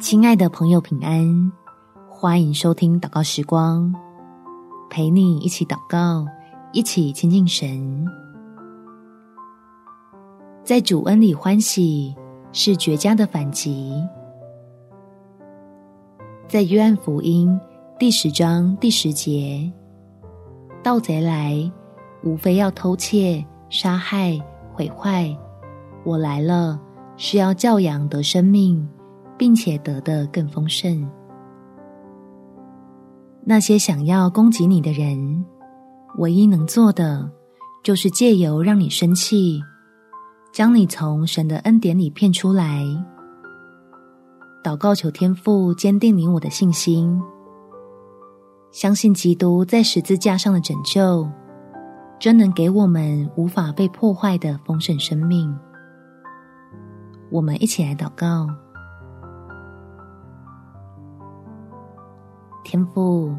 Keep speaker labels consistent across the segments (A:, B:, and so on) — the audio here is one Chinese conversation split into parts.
A: 亲爱的朋友，平安！欢迎收听祷告时光，陪你一起祷告，一起亲近神。在主恩里欢喜是绝佳的反击。在约翰福音第十章第十节，盗贼来，无非要偷窃、杀害、毁坏。我来了，是要教养得生命。并且得的更丰盛。那些想要攻击你的人，唯一能做的，就是借由让你生气，将你从神的恩典里骗出来。祷告求天父坚定你我的信心，相信基督在十字架上的拯救，真能给我们无法被破坏的丰盛生命。我们一起来祷告。天父，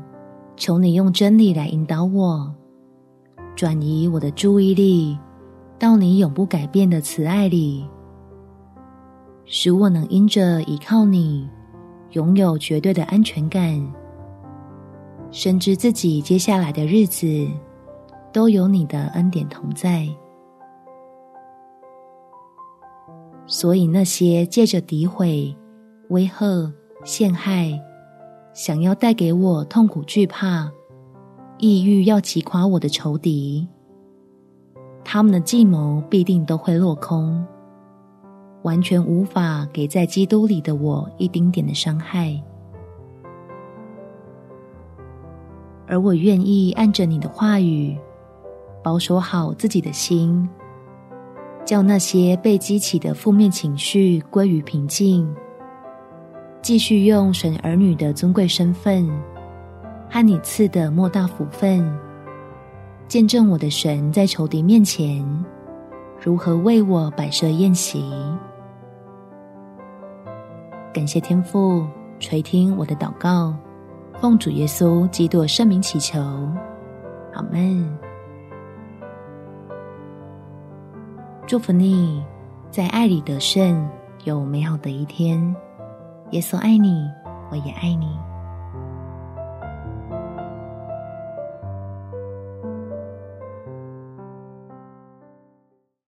A: 求你用真理来引导我，转移我的注意力到你永不改变的慈爱里，使我能因着依靠你，拥有绝对的安全感，深知自己接下来的日子都有你的恩典同在。所以那些借着诋毁、威吓、陷害，想要带给我痛苦、惧怕、抑郁，要击垮我的仇敌，他们的计谋必定都会落空，完全无法给在基督里的我一丁点的伤害。而我愿意按着你的话语，保守好自己的心，叫那些被激起的负面情绪归于平静。继续用神儿女的尊贵身份和你赐的莫大福分，见证我的神在仇敌面前如何为我摆设宴席。感谢天父垂听我的祷告，奉主耶稣基督圣名祈求，阿门。祝福你，在爱里得胜，有美好的一天。耶稣爱你，我也爱你。